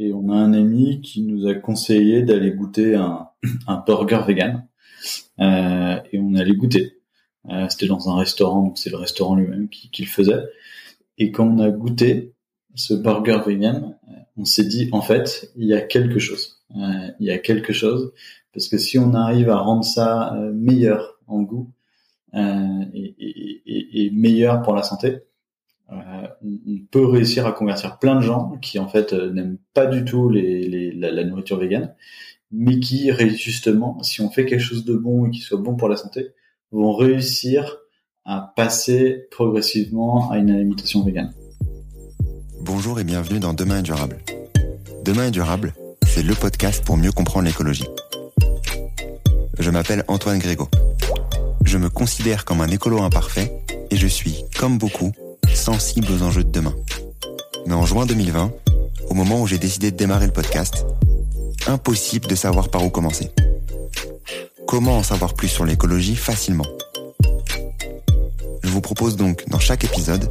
et on a un ami qui nous a conseillé d'aller goûter un, un burger vegan. Euh, et on allait goûter. Euh, C'était dans un restaurant, donc c'est le restaurant lui-même qui, qui, le faisait. Et quand on a goûté ce burger vegan, on s'est dit en fait, il y a quelque chose. Euh, il y a quelque chose parce que si on arrive à rendre ça euh, meilleur en goût euh, et, et, et, meilleur pour la santé, euh, on peut réussir à convertir plein de gens qui en fait euh, n'aiment pas du tout les, la, nourriture végane, mais qui justement, si on fait quelque chose de bon et qui soit bon pour la santé, vont réussir à passer progressivement à une alimentation végane. Bonjour et bienvenue dans Demain est durable. Demain est durable, c'est le podcast pour mieux comprendre l'écologie. Je m'appelle Antoine Grégo. Je me considère comme un écolo imparfait et je suis, comme beaucoup, sensible aux enjeux de demain. Mais en juin 2020, au moment où j'ai décidé de démarrer le podcast, impossible de savoir par où commencer. Comment en savoir plus sur l'écologie facilement? Je vous propose donc dans chaque épisode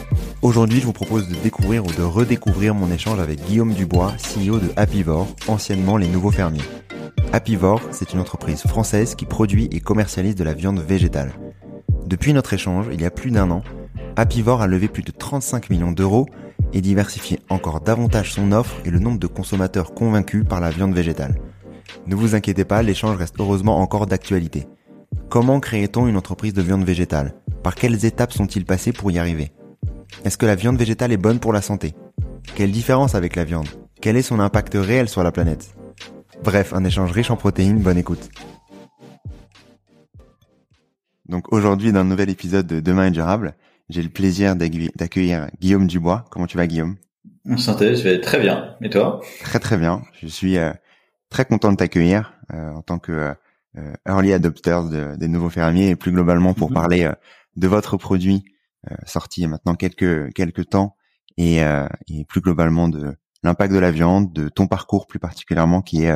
Aujourd'hui, je vous propose de découvrir ou de redécouvrir mon échange avec Guillaume Dubois, CEO de Happyvore, anciennement les Nouveaux Fermiers. Happyvore, c'est une entreprise française qui produit et commercialise de la viande végétale. Depuis notre échange, il y a plus d'un an, Happyvore a levé plus de 35 millions d'euros et diversifier encore davantage son offre et le nombre de consommateurs convaincus par la viande végétale. Ne vous inquiétez pas, l'échange reste heureusement encore d'actualité. Comment crée-t-on une entreprise de viande végétale? Par quelles étapes sont-ils passés pour y arriver? Est-ce que la viande végétale est bonne pour la santé? Quelle différence avec la viande? Quel est son impact réel sur la planète? Bref, un échange riche en protéines, bonne écoute. Donc aujourd'hui, dans un nouvel épisode de Demain est durable, j'ai le plaisir d'accueillir Guillaume Dubois. Comment tu vas, Guillaume? Santé, je vais très bien. Et toi? Très très bien. Je suis euh, très content de t'accueillir euh, en tant que euh, early adopter des nouveaux fermiers et plus globalement pour mhm. parler de votre produit sorti il y a maintenant quelques quelques temps et, et plus globalement de l'impact de la viande, de ton parcours plus particulièrement qui est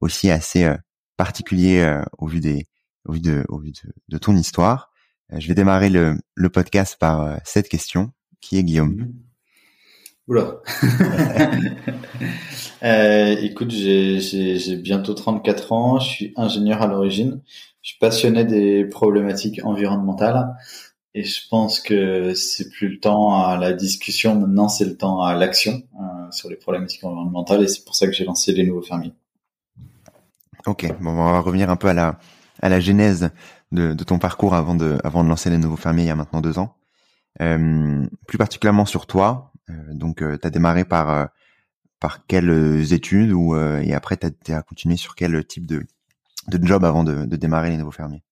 aussi assez particulier au vu des au vu de au vu de, de ton histoire. Euh, je vais démarrer le, le podcast par euh, cette question. Qui est Guillaume mhm. Oula. euh, écoute, j'ai bientôt 34 ans. Je suis ingénieur à l'origine. Je suis passionné des problématiques environnementales. Et je pense que c'est plus le temps à la discussion. Maintenant, c'est le temps à l'action euh, sur les problématiques environnementales. Et c'est pour ça que j'ai lancé les nouveaux fermiers. Ok. Bon, on va revenir un peu à la à la genèse de, ton parcours avant de, avant de lancer les nouveaux fermiers il y a maintenant deux ans. Euh, plus particulièrement sur toi, euh, donc tu as démarré par par quelles études ou et après tu as, continué sur quel type de, de job avant de, de démarrer les nouveaux fermiers?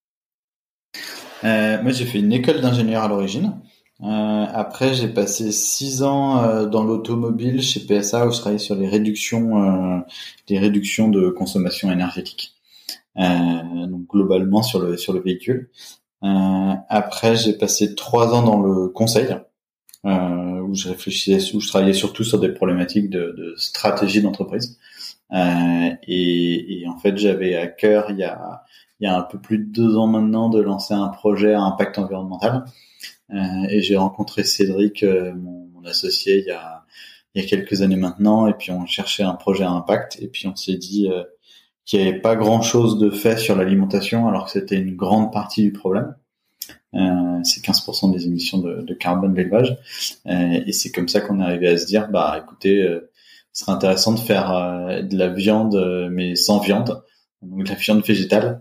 Moi j'ai fait une école d'ingénieur à l'origine. après j'ai passé six ans dans l'automobile chez PSA où je travaillais sur les réductions, les réductions de consommation énergétique. Euh, donc globalement sur le sur le véhicule. Euh, après, j'ai passé trois ans dans le conseil. Euh, où je réfléchissais, où je travaillais surtout sur des problématiques de, de stratégie d'entreprise. Euh, et, et, en fait, j'avais à cœur il y a il y a un peu plus de deux ans maintenant de lancer un projet à impact environnemental. Euh, et j'ai rencontré Cédric, mon, mon, associé, il y a quelques années maintenant. Et puis on cherchait un projet à impact. Et puis on s'est dit qu'il n'y avait pas grand-chose de fait sur l'alimentation, alors que c'était une grande partie du problème. Euh, c'est 15% des émissions de, de carbone d'élevage. Euh, et c'est comme ça qu'on est arrivé à se dire, bah écoutez, euh, ce serait intéressant de faire euh, de la viande, mais sans viande. donc de la viande végétale,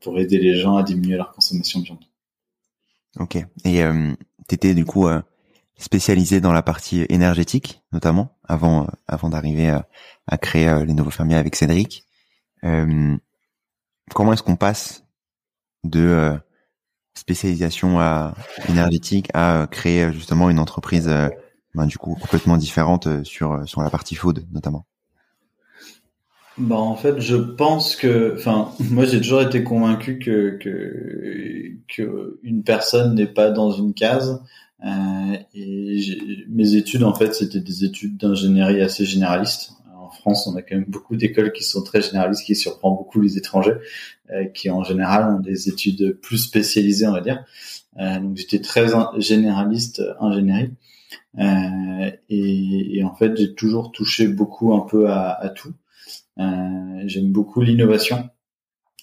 pour aider les gens à diminuer leur consommation de viande. Ok. Et tu étais du coup spécialisé dans la partie énergétique, notamment, avant avant d'arriver à, à, créer les nouveaux fermiers avec Cédric. comment est-ce qu'on passe de spécialisation à, énergétique à créer justement une entreprise ben, du coup complètement différente sur sur la partie food notamment? Bah en fait, je pense que, enfin, moi j'ai toujours été convaincu que que, que une personne n'est pas dans une case. Euh, et mes études en fait, c'était des études d'ingénierie assez généralistes. En France, on a quand même beaucoup d'écoles qui sont très généralistes, qui surprend beaucoup les étrangers, euh, qui en général ont des études plus spécialisées, on va dire. Euh, donc j'étais très généraliste ingénierie. Euh, et, et, en fait, j'ai toujours touché beaucoup un peu à, à tout. Euh, j'aime beaucoup l'innovation.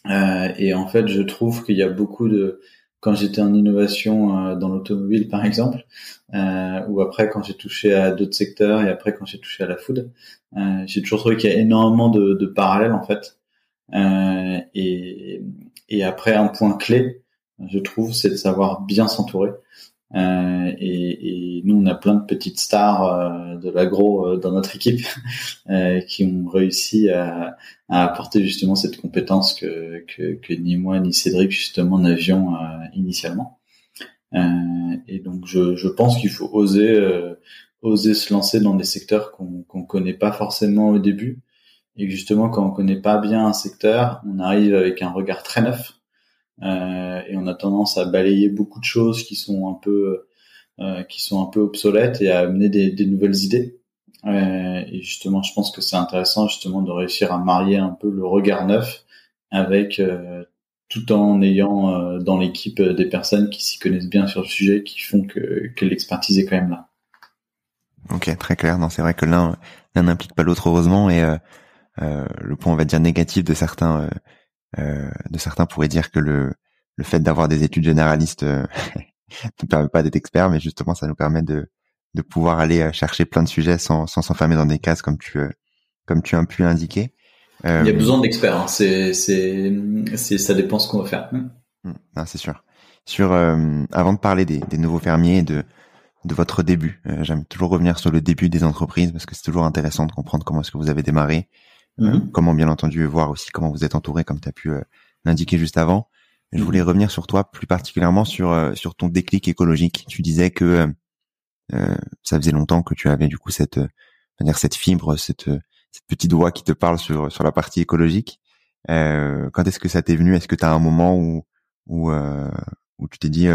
Euh, et en fait, je trouve qu'il y a beaucoup de quand j'étais en innovation euh, dans l'automobile par exemple, euh, ou après quand j'ai touché à d'autres secteurs et après quand j'ai touché à la food, euh, j'ai toujours trouvé qu'il y a énormément de, de parallèles en fait. Euh, et, et après un point clé, je trouve, c'est de savoir bien s'entourer. Euh, et, et, nous, on a plein de petites stars euh, de l'agro euh, dans notre équipe euh, qui ont réussi à, à, apporter justement cette compétence que, que, que, ni moi ni Cédric justement n'avions initialement. et donc, je, je pense qu'il faut oser oser se lancer dans des secteurs qu'on qu'on connaît pas forcément au début et justement quand on connaît pas bien un secteur, on arrive avec un regard très neuf euh, et on a tendance à balayer beaucoup de choses qui sont un peu euh, qui sont un peu obsolètes et à amener des, des nouvelles idées. Euh, et justement, je pense que c'est intéressant justement de réussir à marier un peu le regard neuf avec tout en ayant dans l'équipe des personnes qui s'y connaissent bien sur le sujet, qui font que, que l'expertise est quand même là. Ok, très clair. Non, c'est vrai que l'un l'un n'implique pas l'autre heureusement et euh, le point on va dire négatif de certains euh, de certains pourraient dire que le, le fait d'avoir des études généralistes euh, ne permet pas d'être expert, mais justement, ça nous permet de, de pouvoir aller euh, chercher plein de sujets sans sans s'enfermer dans des cases comme tu comme tu as pu indiquer. Il y a besoin d'experts. Hein. C'est c'est c'est ça dépend ce qu'on va faire. Mmh, c'est sûr. Sur avant de parler des, des nouveaux fermiers de de votre début, j'aime toujours revenir sur le début des entreprises parce que c'est toujours intéressant de comprendre comment est-ce que vous avez démarré, Mhm. comment bien entendu voir aussi comment vous êtes entouré, comme tu as pu euh, l'indiquer juste avant. Je voulais revenir sur toi, plus particulièrement sur euh, sur ton déclic écologique. Tu disais que euh, ça faisait longtemps que tu avais du coup cette dire cette fibre, cette cette petite voix qui te parle sur sur la partie écologique. quand est-ce que ça t'est venu? Est-ce que tu as un moment où où où tu t'es dit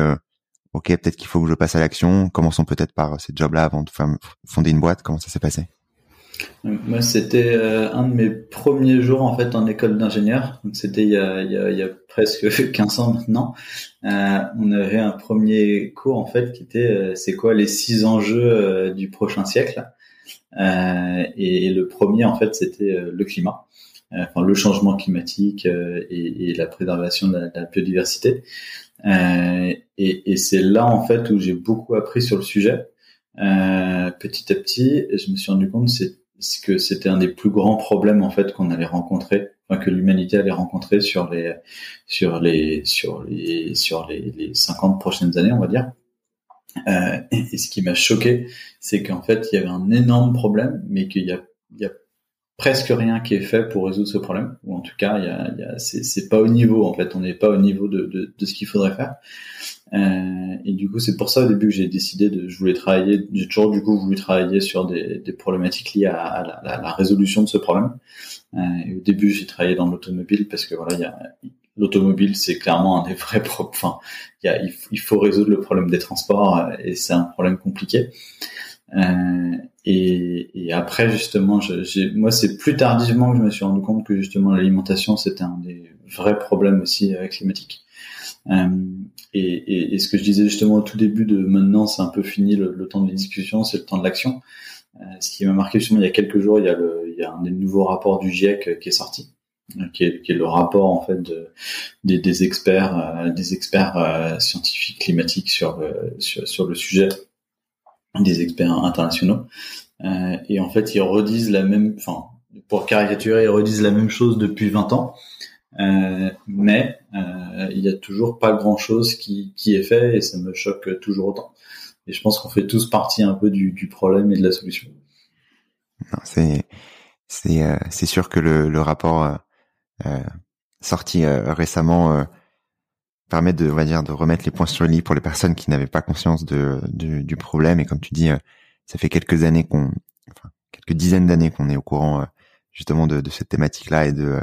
ok peut-être qu'il faut que je passe à l'action? Commençons peut-être par ces jobs-là avant de fonder une boîte. Comment ça s'est passé? Moi, c'était euh, un de mes premiers jours en fait en école d'ingénieur. C'était il il il y a presque 15 ans maintenant. Euh, on avait un premier cours en fait qui était euh, c'est quoi les six enjeux euh, du prochain siècle? Et, et, le premier en fait c'était le climat, enfin le changement climatique et, et, la préservation de la, de la biodiversité. et, et c'est là en fait où j'ai beaucoup appris sur le sujet. petit à petit, et je me suis rendu compte c'est que c'était un des plus grands problèmes en fait qu'on allait rencontrer, enfin, que l'humanité allait rencontrer sur les sur les sur les sur les, les 50 prochaines années, on va dire. Euh, et ce qui m'a choqué, c'est qu'en fait il y avait un énorme problème, mais qu'il y a il y a presque rien qui est fait pour résoudre ce problème, ou en tout cas, il y a, y a c'est pas au niveau en fait, on n'est pas au niveau de, de, de ce qu'il faudrait faire. Euh, et du coup, c'est pour ça au début que j'ai décidé de, je voulais travailler, j'ai toujours du coup voulu travailler sur des, des problématiques liées à, à, la, la, résolution de ce problème. Euh, et au début, j'ai travaillé dans l'automobile parce que voilà, l'automobile, c'est clairement un des vrais problèmes. Enfin, il, il, faut résoudre le problème des transports euh, et c'est un problème compliqué. Euh, et, et, après, justement, j'ai, moi, c'est plus tardivement que je me suis rendu compte que justement l'alimentation, c'était un des vrais problèmes aussi euh, climatiques. Euh, et, et, et, ce que je disais justement au tout début de maintenant, c'est un peu fini le, temps des discussions, c'est le temps de l'action. Euh, ce qui m'a marqué justement il y a quelques jours, il y a, le, il y a un des nouveaux rapports du GIEC qui est sorti, qui est, qui est le rapport en fait de, des, des experts, des experts scientifiques climatiques sur le, sur, sur le sujet des experts internationaux. Euh, et en fait, ils redisent la même, enfin, pour caricaturer, ils redisent la même chose depuis 20 ans. Euh, mais euh, il y a toujours pas grand chose qui, qui est fait et ça me choque toujours autant. Et je pense qu'on fait tous partie un peu du, du problème et de la solution. C'est c'est euh, c'est sûr que le, le rapport euh, euh sorti récemment permet de on va dire de remettre les points sur le lit pour les personnes qui n'avaient pas conscience de, du, problème et comme tu dis ça fait quelques années qu'on enfin quelques dizaines d'années qu'on est au courant justement de, de cette thématique là et de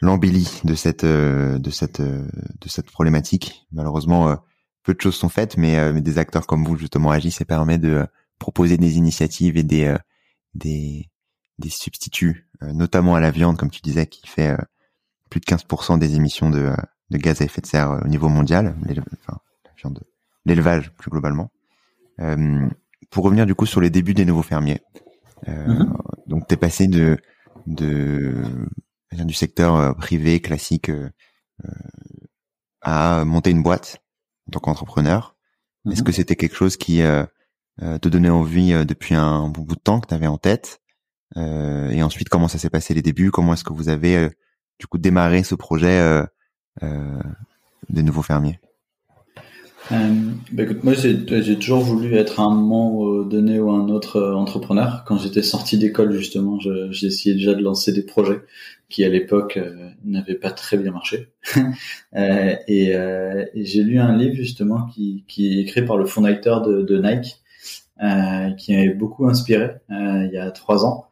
l'embellie de cette euh, de cette euh, de cette problématique. Malheureusement, euh, peu de choses sont faites, mais, mais, des acteurs comme vous justement agissent et permet de proposer des initiatives et des des des substituts, notamment à la viande, comme tu disais, qui fait plus de 15% des émissions de, de gaz à effet de serre au niveau mondial, enfin, la viande, l'élevage plus globalement. pour revenir du coup sur les débuts des nouveaux fermiers, mm-hmm. donc t'es passé de de du secteur euh, privé classique euh, euh, à monter une boîte en tant qu'entrepreneur. Est-ce mhm. que c'était quelque chose qui te donnait envie depuis un bon bout de temps que tu avais en tête Et ensuite, comment ça s'est passé les débuts? Comment est-ce que vous avez du coup démarré ce projet des nouveaux fermiers euh, bah écoute, moi j'ai toujours voulu être un moment donné ou un autre euh, entrepreneur. Quand j'étais sorti d'école justement, j'ai essayé déjà de lancer des projets qui à l'époque euh, n'avaient pas très bien marché. euh, et, euh, j'ai lu un livre justement qui, qui est écrit par le fondateur de, de Nike, qui m'avait beaucoup inspiré il y a trois ans.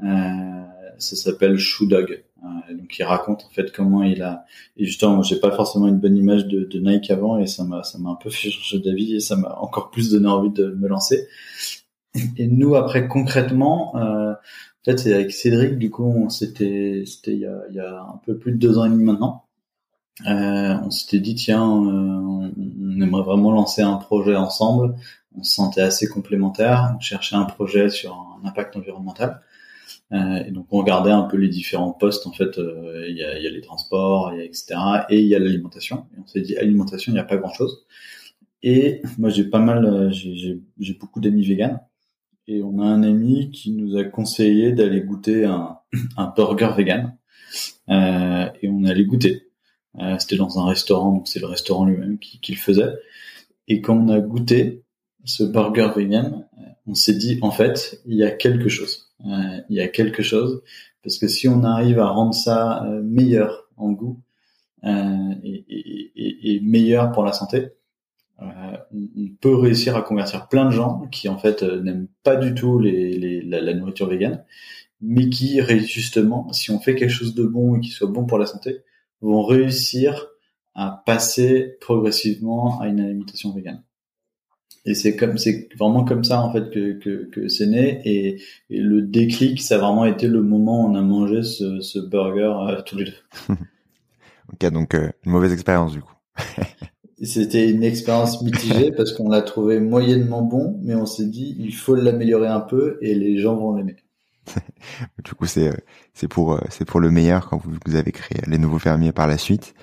ça s'appelle Shoe Dog. Euh, donc il raconte en fait comment il a et justement j'ai pas forcément une bonne image de, de Nike avant et ça m'a ça m'a un peu fait changer d'avis et ça m'a encore plus donné envie de me lancer. Et nous après concrètement, euh, en fait c'est avec Cédric du coup on s'était c'était il y a, il y a un peu plus de deux ans et demi maintenant. Euh, on s'était dit tiens euh, on aimerait vraiment lancer un projet ensemble. On se sentait assez complémentaires. On cherchait un projet sur un impact environnemental. Euh, et donc on regardait un peu les différents postes en fait. Euh, il y, a, y, a, les transports, y a etc. Et il y a l'alimentation. Et on s'est dit alimentation, il n'y a pas grand chose. Et moi j'ai pas mal, euh, j'ai beaucoup d'amis véganes. Et on a un ami qui nous a conseillé d'aller goûter un, un burger vegan. Euh, et on allait goûter. Euh, C'était dans un restaurant, donc c'est le restaurant lui-même qui, qui, le faisait. Et quand on a goûté ce burger vegan, on s'est dit en fait il y a quelque chose il y a quelque chose parce que si on arrive à rendre ça euh, meilleur en goût euh, et, meilleur pour la santé, on peut réussir à convertir plein de gens qui en fait n'aiment pas du tout les, la, nourriture végane, mais qui justement, si on fait quelque chose de bon et qui soit bon pour la santé, vont réussir à passer progressivement à une alimentation végane. Et c'est comme c'est vraiment comme ça en fait que que, que c'est né et, et, le déclic ça a vraiment été le moment où on a mangé ce, ce burger euh, tous les deux. ok donc euh, une mauvaise expérience du coup. C'était une expérience mitigée parce qu'on l'a trouvé moyennement bon, mais on s'est dit il faut l'améliorer un peu et les gens vont l'aimer. du coup c'est c'est pour euh, c'est pour le meilleur quand vous, vous avez créé les nouveaux fermiers par la suite.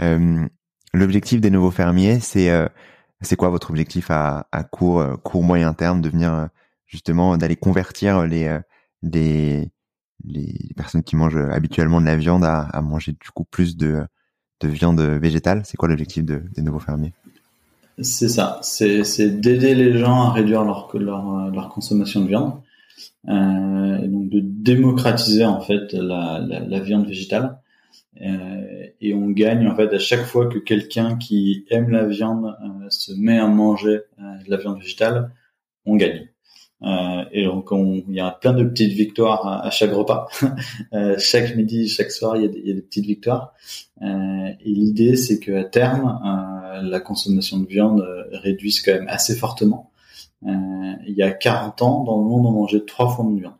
Euh, L'objectif des nouveaux fermiers c'est c'est quoi votre objectif à, court, euh, court moyen terme de venir euh, justement d'aller convertir les, euh, les les personnes qui mangent habituellement de la viande à, manger du coup plus de, de viande végétale? C'est quoi l'objectif de, des nouveaux fermiers? C'est ça, c'est d'aider les gens à réduire leur, leur, leur consommation de viande, et donc de démocratiser en fait la, la viande végétale. Euh, et on gagne en fait à chaque fois que quelqu'un qui aime la viande euh, se met à manger euh, de la viande végétale, on gagne. Et donc il y a plein de petites victoires à, chaque repas. chaque midi, chaque soir, il y a des, petites victoires. et l'idée, c'est que à terme, la consommation de viande réduise quand même assez fortement. il y a 40 ans, dans le monde, on mangeait trois fois de viande.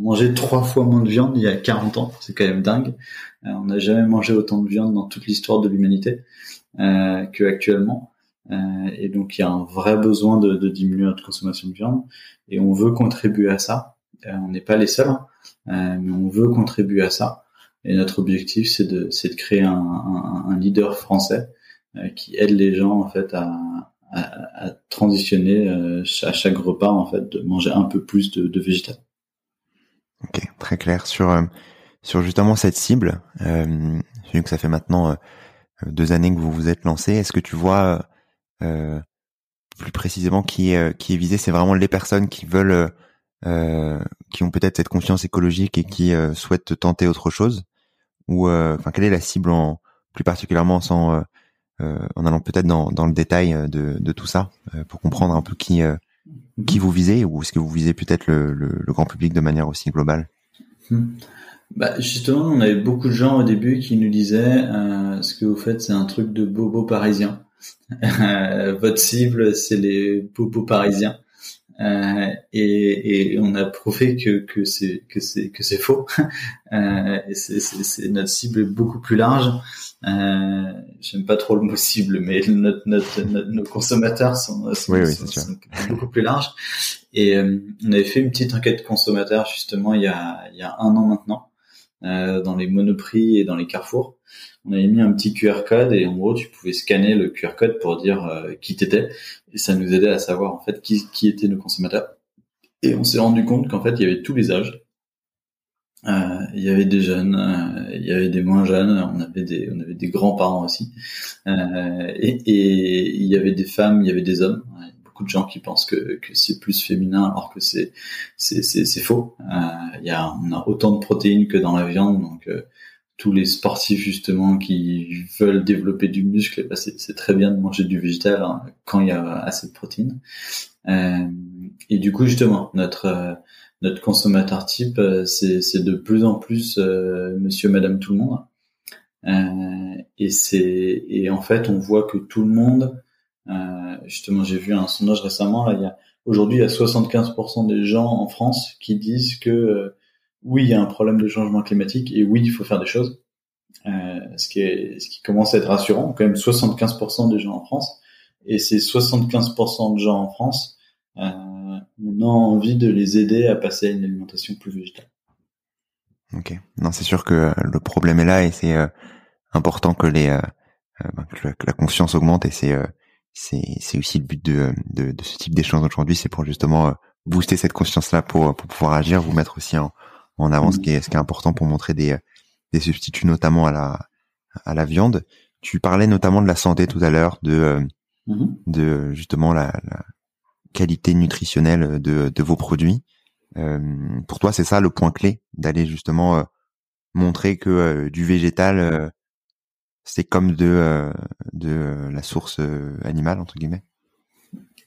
Euh, mangeait trois fois moins de viande il y a 40 ans, c'est quand même dingue. Euh, on n'a jamais mangé autant de viande dans toute l'histoire de l'humanité euh, qu'actuellement. Euh, et donc il y a un vrai besoin de, de, diminuer notre consommation de viande et on veut contribuer à ça. Euh, on n'est pas les seuls, hein. mais on veut contribuer à ça. Et notre objectif c'est de, de créer un, un, un leader français qui aide les gens en fait à, à, à transitionner à chaque repas en fait de manger un peu plus de, de végétal. Ok, très clair sur sur justement cette cible. Euh, vu que ça fait maintenant deux années que vous vous êtes lancé. Est-ce que tu vois plus précisément qui est qui est visé? C'est vraiment les personnes qui veulent qui ont peut-être cette confiance écologique et qui souhaitent tenter autre chose? Ou enfin quelle est la cible en plus particulièrement sans euh, en allant peut-être dans, dans le détail euh, de, de tout ça euh, pour comprendre un peu qui qui vous visez ou est-ce que vous visez peut-être le, le, grand public de manière aussi globale? Hmm. bah, justement, on avait beaucoup de gens au début qui nous disaient ce que vous faites, c'est un truc de bobo parisien. Votre cible, c'est les bobos parisiens. Euh, et, et, on a prouvé que, que c'est que c'est que c'est faux. euh, c'est notre cible est beaucoup plus large. Euh, J'aime pas trop le mot cible, mais notre, notre, nos consommateurs sont, sont, beaucoup plus larges. Et euh, on avait fait une petite enquête consommateur justement il y a il y a un an maintenant euh, dans les monoprix et dans les carrefours on avait mis un petit QR code et en gros tu pouvais scanner le QR code pour dire euh, qui t'étais. Et ça nous aidait à savoir en fait qui, qui étaient nos consommateurs. Et on s'est rendu compte qu'en fait il y avait tous les âges euh, il y avait des jeunes euh, il y avait des moins jeunes on avait des on avait des grands parents aussi et, et, il y avait des femmes il y avait des hommes. Beaucoup de gens qui pensent que, que c'est plus féminin alors que c'est c'est c'est faux. Il y a on a autant de protéines que dans la viande donc tous les sportifs justement qui veulent développer du muscle, bah, c'est très bien de manger du végétal hein, quand il y a assez de protéines. Euh, et du coup justement notre euh, notre consommateur type, euh, c'est de plus en plus Monsieur, Madame, tout le monde. et c'est et en fait on voit que tout le monde, justement j'ai vu un sondage récemment là, il y a aujourd'hui il y a 75% des gens en France qui disent que oui, il y a un problème de changement climatique et oui, il faut faire des choses. Euh, ce, qui est, ce qui commence à être rassurant. Quand même 75% des gens en France. Et ces 75% de gens en France, euh, on a envie de les aider à passer à une alimentation plus végétale. Ok. Non, c'est sûr que le problème est là et c'est euh, important que les euh, euh ben, que, la, conscience augmente et c'est c'est c'est aussi le but de de, de ce type d'échange aujourd'hui, c'est pour justement booster cette conscience là pour pour pouvoir agir, vous mettre aussi en en avant, ce mm. qui est, ce qui est important pour montrer des, des substituts, notamment à la, à la viande. Tu parlais notamment de la santé tout à l'heure, de, euh, mm-hmm. de justement la, la, qualité nutritionnelle de, vos produits. Euh, pour toi, c'est ça le point clé, d'aller justement euh, montrer que euh, du végétal, c'est comme de, la source animale entre guillemets?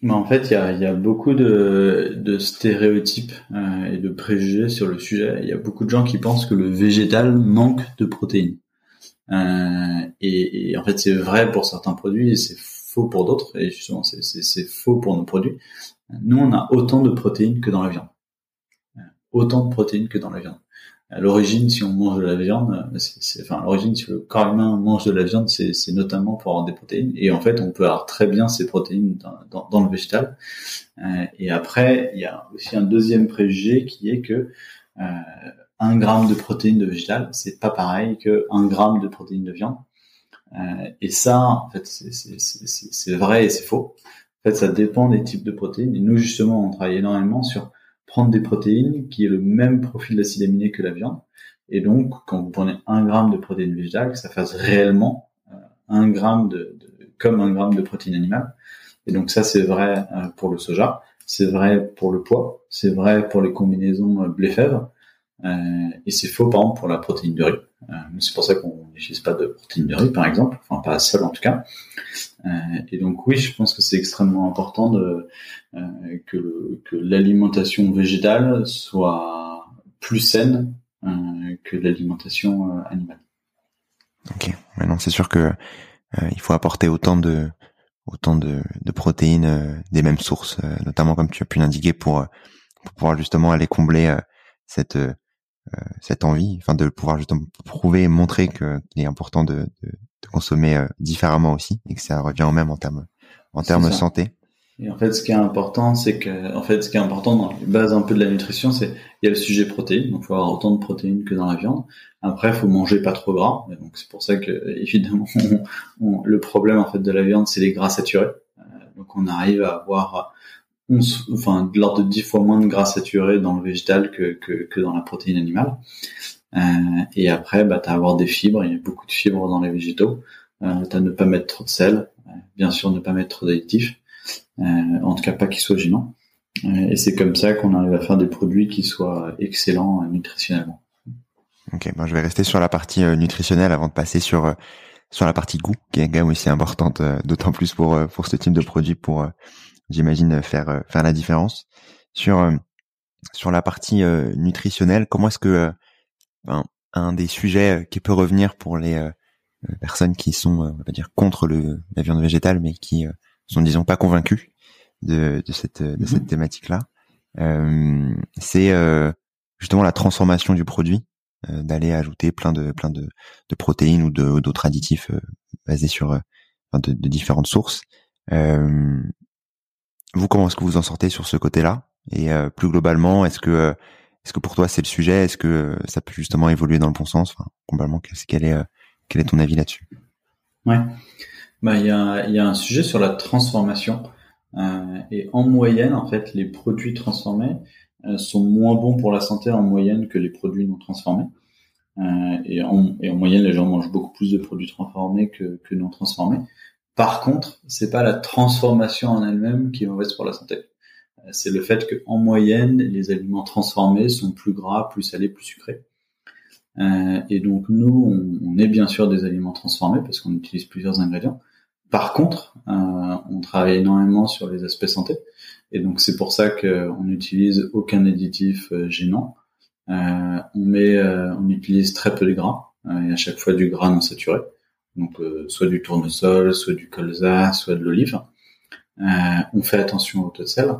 En fait, il y a, beaucoup de, stéréotypes et de préjugés sur le sujet. Il y a beaucoup de gens qui pensent que le végétal manque de protéines. Et, et, en fait, c'est vrai pour certains produits et c'est faux pour d'autres. Et justement, c'est faux pour nos produits. Nous, on a autant de protéines que dans la viande. Autant de protéines que dans la viande à l'origine, si on mange de la viande, c'est, enfin, l'origine, si le corps humain mange de la viande, c'est, notamment pour avoir des protéines. Et en fait, on peut avoir très bien ces protéines dans, dans, le végétal. Euh, et après, il y a aussi un deuxième préjugé qui est que euh, un gramme de protéines de végétal, c'est pas pareil que un gramme de protéines de viande. Euh, et ça, en fait, c'est, vrai et c'est faux. En fait, ça dépend des types de protéines. Et nous, justement, on travaille énormément sur prendre des protéines qui aient le même profil d'acide aminé que la viande. Et donc, quand vous prenez un gramme de protéines végétales, que ça fasse réellement euh, un gramme de, comme un gramme de protéines animales. Et donc ça, c'est vrai euh, pour le soja, c'est vrai pour le poids, c'est vrai pour les combinaisons blé-fèvre, et c'est faux par exemple pour la protéine de riz. c'est pour ça qu'on n'utilise pas de protéine de riz, par exemple, enfin pas seule en tout cas. et donc oui, je pense que c'est extrêmement important de euh, que, que l'alimentation végétale soit plus saine euh, que l'alimentation euh, animale. Ok, maintenant c'est sûr que il faut apporter autant de autant de, de protéines des mêmes sources, notamment comme tu as pu l'indiquer pour, pour pouvoir justement aller combler cette cette envie, enfin de pouvoir justement prouver et montrer que qu'il est important de, de, de consommer différemment aussi et que ça revient au même en termes en termes santé. Et en fait, ce qui est important, c'est que, en fait, ce qui est important dans les bases un peu de la nutrition, c'est il y a le sujet protéines, donc il faut avoir autant de protéines que dans la viande. Après, il faut manger pas trop gras, et donc c'est pour ça que évidemment, le problème en fait de la viande, c'est les gras saturés. Euh, donc on arrive à avoir enfin de l'ordre de 10 fois moins de gras saturé dans le végétal que, que, que dans la protéine animale. Euh, et après, bah, tu as avoir des fibres, il y a beaucoup de fibres dans les végétaux. Euh, tu as ne pas mettre trop de sel, euh, bien sûr ne pas mettre trop d'additifs, euh, en tout cas pas qu'ils soient gênants. et c'est comme ça qu'on arrive à faire des produits qui soient excellents nutritionnellement. Ok, bon, je vais rester sur la partie nutritionnelle avant de passer sur sur la partie goût, qui est quand même aussi importante, d'autant plus pour pour ce type de produit, pour j'imagine faire faire la différence. Sur sur la partie nutritionnelle, comment est-ce que un des sujets qui peut revenir pour les personnes qui sont, on va dire, contre le la viande végétale, mais qui sont disons pas convaincus de, de cette de cette mmh thématique-là, c'est justement la transformation du produit, d'aller ajouter plein de plein de, de protéines ou d'autres additifs basés sur de, de, différentes sources. Euh, vous, comment est-ce que vous en sortez sur ce côté-là? Et euh, plus globalement, est-ce que euh, est-ce que pour toi c'est le sujet? Est-ce que euh, ça peut justement évoluer dans le bon sens? Enfin, Globalement, quel est quel est ton avis là-dessus? Ouais, bah il y a il y a un sujet sur la transformation. Et en moyenne en fait les produits transformés sont moins bons pour la santé en moyenne que les produits non transformés. et, en, et en moyenne, les gens mangent beaucoup plus de produits transformés que, que non transformés. Par contre, c'est pas la transformation en elle-même qui est mauvaise pour la santé. Euh, c'est le fait qu'en moyenne, les aliments transformés sont plus gras, plus salés, plus sucrés. Euh, et donc nous, on, est bien sûr des aliments transformés parce qu'on utilise plusieurs ingrédients. Par contre, euh, on travaille énormément sur les aspects santé. Et donc c'est pour ça qu'on n'utilise aucun additif gênant. on met, on utilise très peu de gras et à chaque fois du gras non saturé donc euh, soit du tournesol, soit du colza, soit de l'olive. Euh, on fait attention au taux de sel.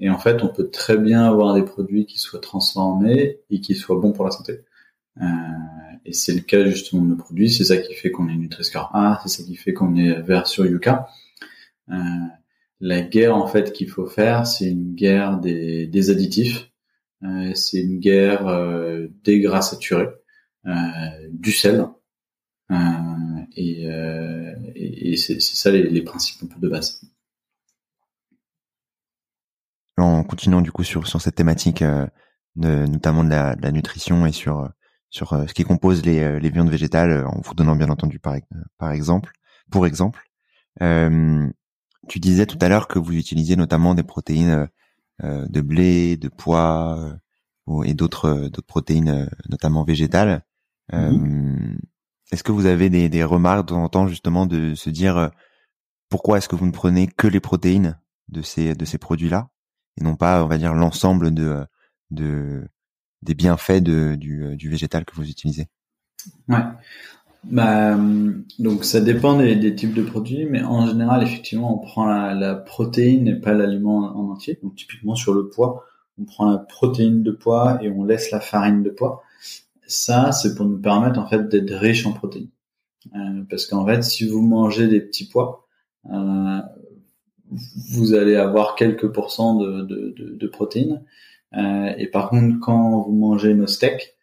Et en fait, on peut très bien avoir des produits qui soient transformés et qui soient bons pour la santé. Euh, et c'est le cas justement de nos produits. C'est ça qui fait qu'on est Nutri-Score A, c'est ça qui fait qu'on est vert sur Yuka. Euh, la guerre en fait qu'il faut faire, c'est une guerre des, des additifs. Euh, c'est une guerre euh, des gras saturés, du sel. Et, c'est ça les, principes de base. En continuant du coup sur sur cette thématique, euh, notamment de la, nutrition et sur sur euh, ce qui compose les, les viandes végétales, en vous donnant bien entendu par par exemple, pour exemple, tu disais tout à l'heure que vous utilisiez notamment des protéines de blé, de pois et d'autres protéines, notamment végétales. Mm-hmm. Est-ce que vous avez des, remarques de temps en temps justement de se dire euh, pourquoi est-ce que vous ne prenez que les protéines de ces produits-là et non pas on va dire l'ensemble euh, de des bienfaits du, euh, du végétal que vous utilisez? Ouais. Bah, donc ça dépend des, types de produits, mais en général, effectivement, on prend la, la protéine et pas l'aliment en entier. Donc typiquement sur le poids, on prend la protéine de poids et on laisse la farine de poids ça, c'est pour nous permettre en fait d'être riche en protéines. Euh, parce qu'en fait, si vous mangez des petits pois, euh, vous allez avoir quelques pourcents de, de, protéines. Euh, et par contre, quand vous mangez nos steaks,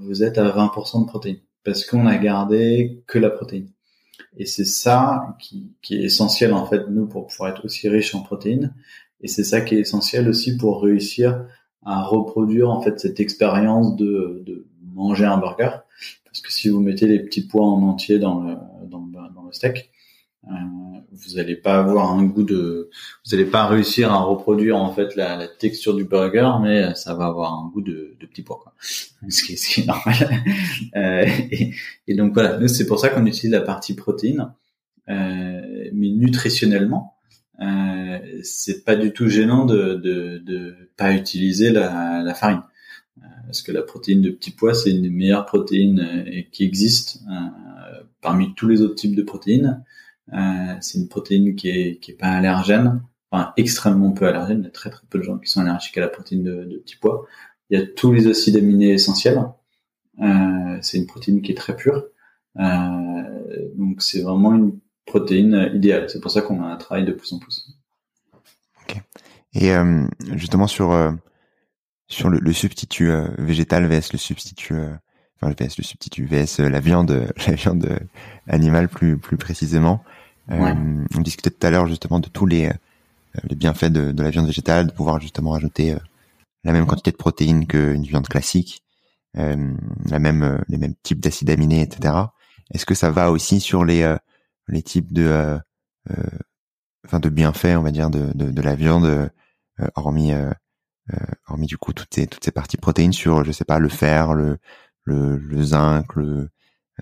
vous êtes à 20% de protéines parce qu'on a gardé que la protéine. Et c'est ça qui, qui, est essentiel en fait nous pour pouvoir être aussi riche en protéines. Et c'est ça qui est essentiel aussi pour réussir à reproduire en fait cette expérience de, de, manger un burger. Parce que si vous mettez les petits pois en entier dans le, dans, le steak, euh, vous n'allez pas avoir un goût de, vous n'allez pas réussir à reproduire en fait la, texture du burger, mais ça va avoir un goût de, de petits pois, quoi. Ce, qui est, normal. Euh, et, donc voilà, c'est pour ça qu'on utilise la partie protéine, euh, mais nutritionnellement, euh, c'est pas du tout gênant de, de, de pas utiliser la farine parce que la protéine de petit pois, c'est une des meilleures protéines euh, qui existent euh, parmi tous les autres types de protéines? Euh, c'est une protéine qui est, pas allergène, enfin extrêmement peu allergène. Il y a très très peu de gens qui sont allergiques à la protéine de, de petit pois. Il y a tous les acides aminés essentiels. Euh, c'est une protéine qui est très pure. Euh, donc c'est vraiment une protéine idéale. C'est pour ça qu'on a un travail de plus en plus. Et justement sur sur le, le substitut euh, végétal vs le substitut euh, enfin vs le substitut vs euh, la viande la viande animale plus plus précisément on discutait tout à l'heure justement de tous les les bienfaits de, de, la viande végétale, de pouvoir justement ajouter la même quantité de protéines qu'une viande classique, la même les mêmes types d'acides aminés, etc. Est-ce que ça va aussi sur les les types de enfin de bienfaits, on va dire, de, de, de la viande, hormis hormis du coup toutes ces toutes ces parties protéines sur, je sais pas, le fer, le le, le zinc, le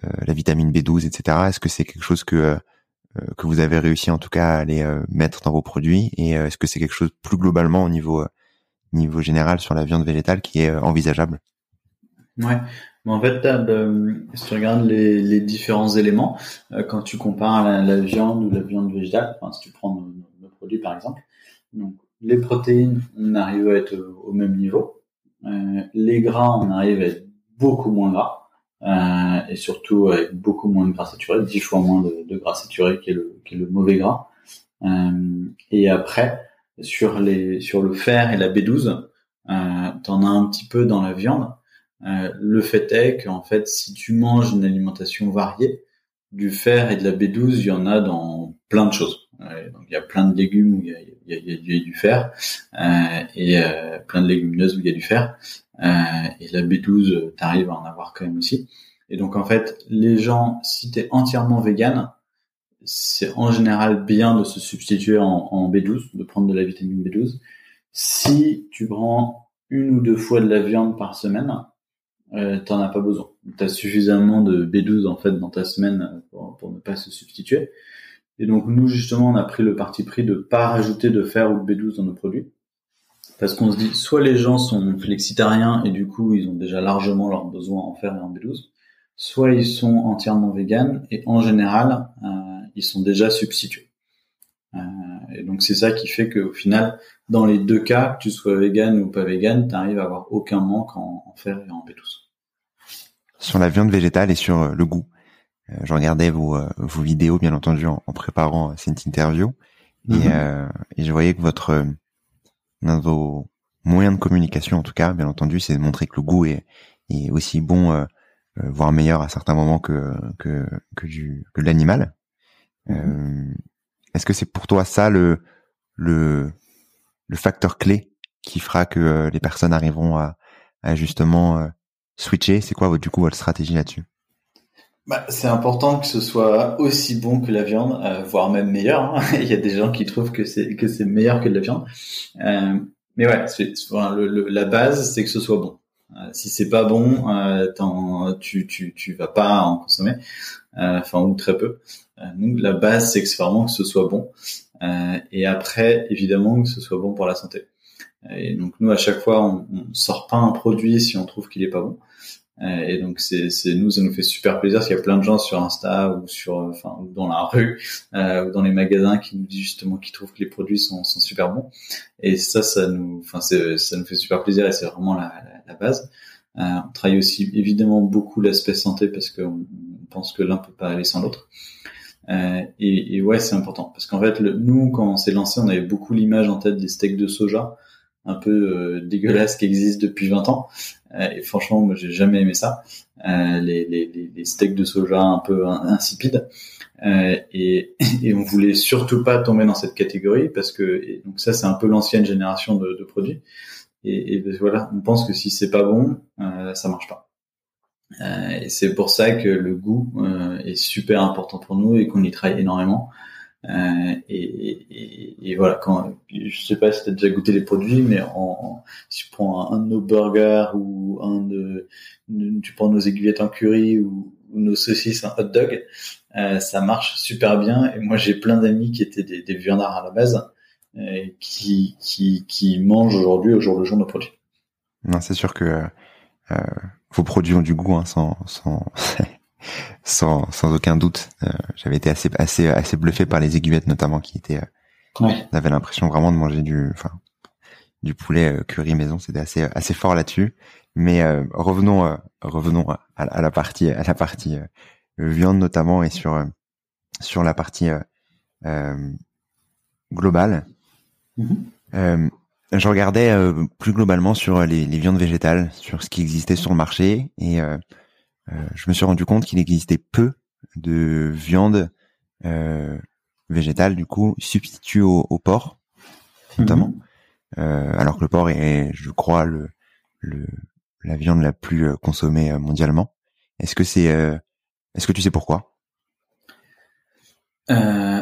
la vitamine B12, etc. Est-ce que c'est quelque chose que que vous avez réussi en tout cas à aller mettre dans vos produits? Et est-ce que c'est quelque chose plus globalement au niveau niveau général sur la viande végétale qui est envisageable? Ouais, mais en fait, si tu regardes les, les différents éléments, quand tu compares la, viande ou la viande végétale, enfin, si tu prends nos, nos produits par exemple, donc les protéines, on arrive à être au même niveau. Euh, les gras, on arrive à être beaucoup moins gras. Euh, et surtout avec beaucoup moins de gras saturé, 10 fois moins de, gras saturé qui est le, mauvais gras. Euh, et après, sur le fer et la B12, euh, t'en as un petit peu dans la viande. Le fait est qu'en fait, si tu manges une alimentation variée, du fer et de la B12, il y en a dans plein de choses. il y a plein de légumes où il y a, il y a, du fer euh, et euh, plein de légumineuses où il y a du fer. Euh, et la B12, tu arrives à en avoir quand même aussi. Et donc en fait, les gens, si tu es entièrement vegan, c'est en général bien de se substituer en, en, B12, de prendre de la vitamine B12. Si tu prends une ou deux fois de la viande par semaine, euh, t'en as pas besoin. Tu as suffisamment de B12 en fait dans ta semaine pour ne pas se substituer. Et donc nous justement, on a pris le parti pris de pas rajouter de fer ou de B12 dans nos produits, parce qu'on se dit soit les gens sont flexitariens et du coup ils ont déjà largement leurs besoins en fer et en B12, soit ils sont entièrement véganes et en général euh, ils sont déjà substitués. Euh, et donc c'est ça qui fait qu'au final, dans les deux cas, que tu sois vegan ou pas vegan, tu arrives à avoir aucun manque en, en fer et en B12. Sur la viande végétale et sur le goût, euh, je regardais vos, euh, vos vidéos, bien entendu, en, préparant euh, cette interview, et, mhm. et, je voyais que votre un de vos moyens de communication, en tout cas, bien entendu, c'est de montrer que le goût est, est aussi bon, voire meilleur à certains moments que que que du que de l'animal. Mhm. Est-ce que c'est pour toi ça le le le facteur clé qui fera que les personnes arriveront à, à justement switcher? C'est quoi du coup votre stratégie là-dessus? Bah, c'est important que ce soit aussi bon que la viande, euh, voire même meilleur. Hein. Il y a des gens qui trouvent que c'est que c'est meilleur que de la viande. Euh, mais ouais, c'est, le, la base, c'est que ce soit bon. Euh, si c'est pas bon, euh, tu, tu tu vas pas en consommer, enfin ou très peu. nous, la base, c'est que vraiment que ce soit bon. et après, évidemment, que ce soit bon pour la santé. Et donc nous, à chaque fois, on, on sort pas un produit si on trouve qu'il est pas bon. Euh, et donc c'est, nous, ça nous fait super plaisir parce qu'il y a plein de gens sur Insta ou sur, enfin, ou dans la rue euh, ou dans les magasins qui nous disent justement qu'ils trouvent que les produits sont, sont super bons. Et ça, ça nous, enfin, c'est, ça nous fait super plaisir et c'est vraiment la, la, base. Euh, on travaille aussi évidemment beaucoup l'aspect santé parce qu'on pense que l'un peut pas aller sans l'autre. Euh, et, et, ouais, c'est important parce qu'en fait, le, nous, quand on s'est lancé, on avait beaucoup l'image en tête des steaks de soja un peu euh, dégueulasse qui existe depuis 20 ans. Euh, et franchement, moi, j'ai jamais aimé ça. Euh, les, les, les, steaks de soja un peu insipides. et, et on voulait surtout pas tomber dans cette catégorie parce que donc ça, c'est un peu l'ancienne génération de, de produits. Et, et, voilà, on pense que si c'est pas bon, euh, ça marche pas. Euh, et c'est pour ça que le goût euh, est super important pour nous et qu'on y travaille énormément. Euh, et, voilà, quand je sais pas si tu as déjà goûté les produits, mais si tu prends un, de nos burgers ou un de, tu prends nos aiguillettes en curry ou, nos saucisses en hot dog, euh, ça marche super bien. Et moi, j'ai plein d'amis qui étaient des, des viandards à la base, euh, qui mangent aujourd'hui au jour le jour nos produits. Non, c'est sûr que euh, vos produits ont du goût, hein, sans, sans sans, sans aucun doute. Euh, j'avais été assez, assez, assez bluffé par les aiguillettes notamment qui étaient. Euh, ouais. On avait l'impression vraiment de manger du, enfin, du poulet euh, curry maison. C'était assez, assez fort là-dessus. Mais revenons, revenons à, la partie, à la partie viande notamment et sur, sur la partie globale. Mm-hmm. je regardais plus globalement sur les, les, viandes végétales, sur ce qui existait sur le marché et euh, je me suis rendu compte qu'il existait peu de viande euh, végétale du coup substituée au, au porc. notamment. Euh, alors que le porc est, je crois, le, le la viande la plus euh, consommée euh, mondialement. Est-ce que c'est, est-ce que tu sais pourquoi? Euh,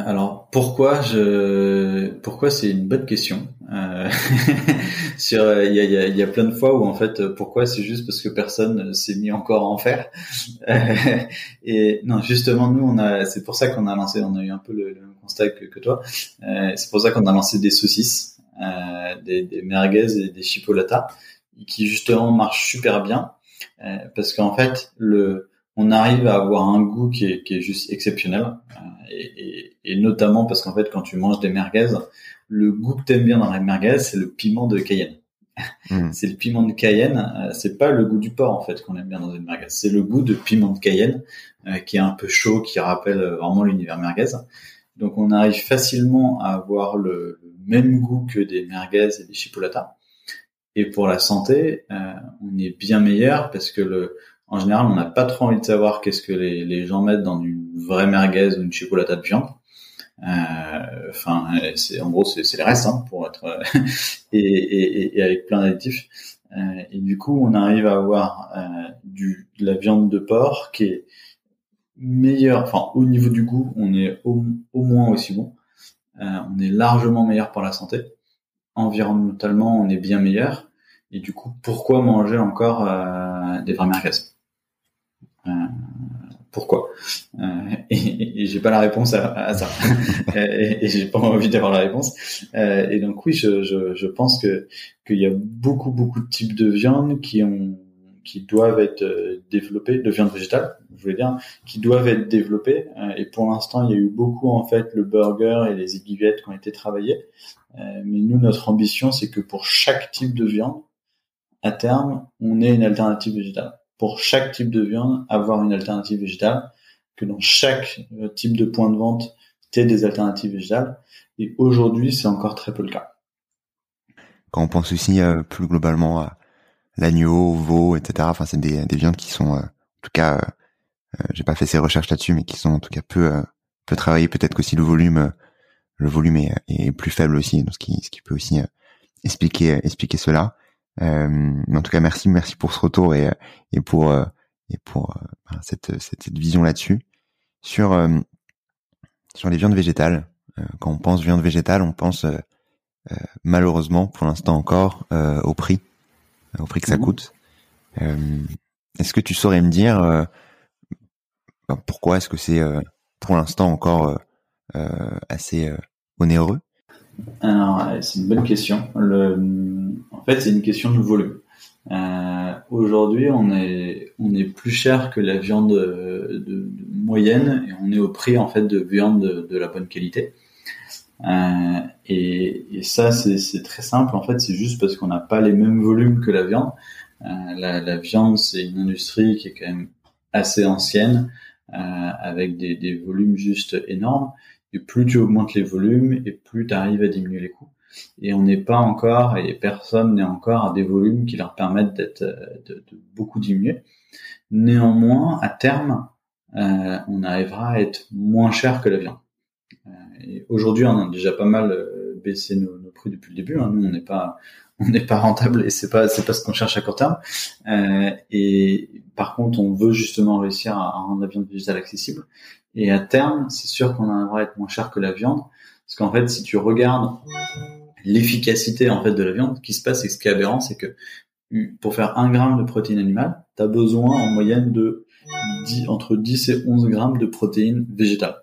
alors pourquoi je pourquoi c'est une bonne question. Euh, sur il y a, plein de fois où en fait pourquoi c'est juste parce que personne s'est mis encore à en faire. et non justement nous on a c'est pour ça qu'on a lancé on a eu un peu le, même constat que, toi. Euh, c'est pour ça qu'on a lancé des saucisses, euh, des, des merguez et des chipolatas qui justement marchent super bien euh, parce qu'en fait le on arrive à avoir un goût qui est, qui est juste exceptionnel. Euh, et, et, et, notamment parce qu'en fait, quand tu manges des merguez, le goût que t'aimes bien dans les merguez, c'est le piment de Cayenne. Hmm. c'est le piment de Cayenne. Euh, c'est pas le goût du porc en fait qu'on aime bien dans une merguez. C'est le goût de piment de Cayenne euh, qui est un peu chaud, qui rappelle vraiment l'univers merguez. Donc on arrive facilement à avoir le, le, même goût que des merguez et des chipolatas. Et pour la santé, euh, on est bien meilleur parce que le en général, on n'a pas trop envie de savoir qu'est-ce que les, gens mettent dans une vraie merguez ou une chipolata de viande. Euh, enfin, en gros c'est les restes hein, pour être et, et, et, avec plein d'additifs. Euh, et du coup, on arrive à avoir euh, du de la viande de porc qui est meilleure. Enfin, au niveau du goût, on est au, moins aussi bon. Euh, on est largement meilleur pour la santé. Environnementalement, on est bien meilleur. Et du coup, pourquoi manger encore euh, des vraies merguez? Pourquoi. Euh, et, et j'ai pas la réponse à, à ça. Et, et j'ai pas envie d'avoir la réponse. Euh, et donc oui je, je, je pense que qu'il y a beaucoup beaucoup de types de viande qui ont qui doivent être euh, développés de viande végétale je voulais dire qui doivent être développés euh, et pour l'instant il y a eu beaucoup en fait le burger et les aiguillettes qui ont été travaillées. Mais nous notre ambition c'est que pour chaque type de viande à terme on ait une alternative végétale pour chaque type de viande, avoir une alternative végétale, que dans chaque euh, type de point de vente, tu des alternatives végétales. Et aujourd'hui, c'est encore très peu le cas. Quand on pense aussi euh, plus globalement à l'agneau, au veau, etc., enfin, c'est des, des viandes qui sont, euh, en tout cas, euh, j'ai pas fait ces recherches là-dessus, mais qui sont en tout cas peu, peu travaillées. Peut-être qu'aussi le volume, le volume est, plus faible aussi, ce qui, ce qui peut aussi expliquer, expliquer cela. Euh, en tout cas, merci, merci pour ce retour et, et pour euh, et pour euh, cette, cette, cette vision là-dessus. Sur sur les viandes végétales, quand on pense viande végétale, on pense malheureusement pour l'instant encore au prix, au prix que ça mmh. coûte. est-ce que tu saurais me dire ben, pourquoi est-ce que c'est pour l'instant encore assez onéreux? Alors, c'est une bonne question. En fait, c'est une question de volume. Euh, Aujourd'hui, on est on est plus cher que la viande de, de, moyenne et on est au prix en fait de viande de, la bonne qualité. Euh, et, ça, c'est très simple. En fait, c'est juste parce qu'on n'a pas les mêmes volumes que la viande. Euh, la, viande, c'est une industrie qui est quand même assez ancienne, euh, avec des volumes juste énormes. Et plus tu augmentes les volumes, et plus tu arrives à diminuer les coûts. Et on n'est pas encore, et personne n'est encore à des volumes qui leur permettent d'être de, de, beaucoup diminuer. Néanmoins, à terme, euh, on arrivera à être moins cher que la viande. Euh, aujourd'hui, on a déjà pas mal euh, baissé nos, nos prix depuis le début. Hein. Nous, on n'est pas, on n'est pas rentable et c'est pas, c'est pas ce qu'on cherche à court terme. Euh, et par contre, on veut justement réussir à, à rendre la viande végétale accessible. Et à terme, c'est sûr qu'on à être moins cher que la viande. Parce qu'en fait, si tu regardes l'efficacité en fait de la viande, ce qui se passe et ce qui est aberrant, c'est que pour faire un gramme de protéines animales, tu as besoin en moyenne de 10, entre 10 et 11 grammes de protéines végétales.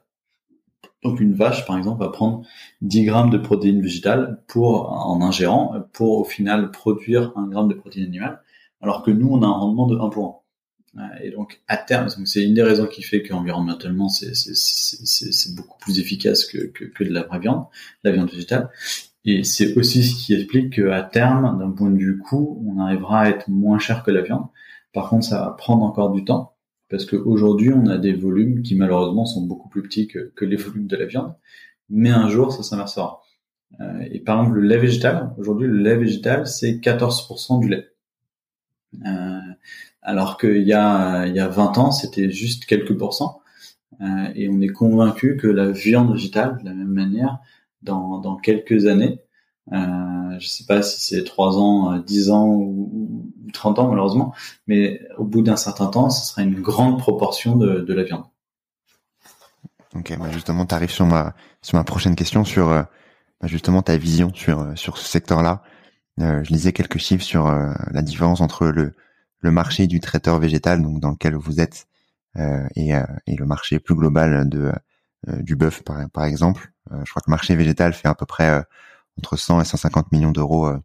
Donc une vache, par exemple, va prendre 10 grammes de protéines végétales pour, en ingérant, pour au final produire un gramme de protéines animales, alors que nous, on a un rendement de 1 pour 1. Et donc à terme, c'est une des raisons qui fait qu'environnementalement c'est beaucoup plus efficace que, que, que, de la vraie viande, la viande végétale. Et c'est aussi ce qui explique qu'à terme, d'un point de vue coût, on arrivera à être moins cher que la viande. Par contre, ça va prendre encore du temps parce qu'aujourd'hui, on a des volumes qui malheureusement sont beaucoup plus petits que, que les volumes de la viande. Mais un jour, ça s'inversera. Euh, et par exemple, le lait végétal, aujourd'hui, le lait végétal, c'est 14% du lait. Euh, alors qu'il y a, il y a 20 ans, c'était juste quelques pourcents. Euh, et on est convaincu que la viande végétale, de la même manière, dans, dans quelques années, Euh, je sais pas si c'est 3 ans, 10 ans ou, 30 ans malheureusement, mais au bout d'un certain temps, ce sera une grande proportion de, de la viande. Ok, bah justement, tu arrives sur ma sur ma prochaine question sur bah justement ta vision sur sur ce secteur-là. Euh, je lisais quelques chiffres sur la différence entre le le marché du traiteur végétal, donc dans lequel vous êtes, euh, et, et, le marché plus global de du bœuf, par, par exemple. je crois que le marché végétal fait à peu près entre 100 et 150 millions d'euros euh,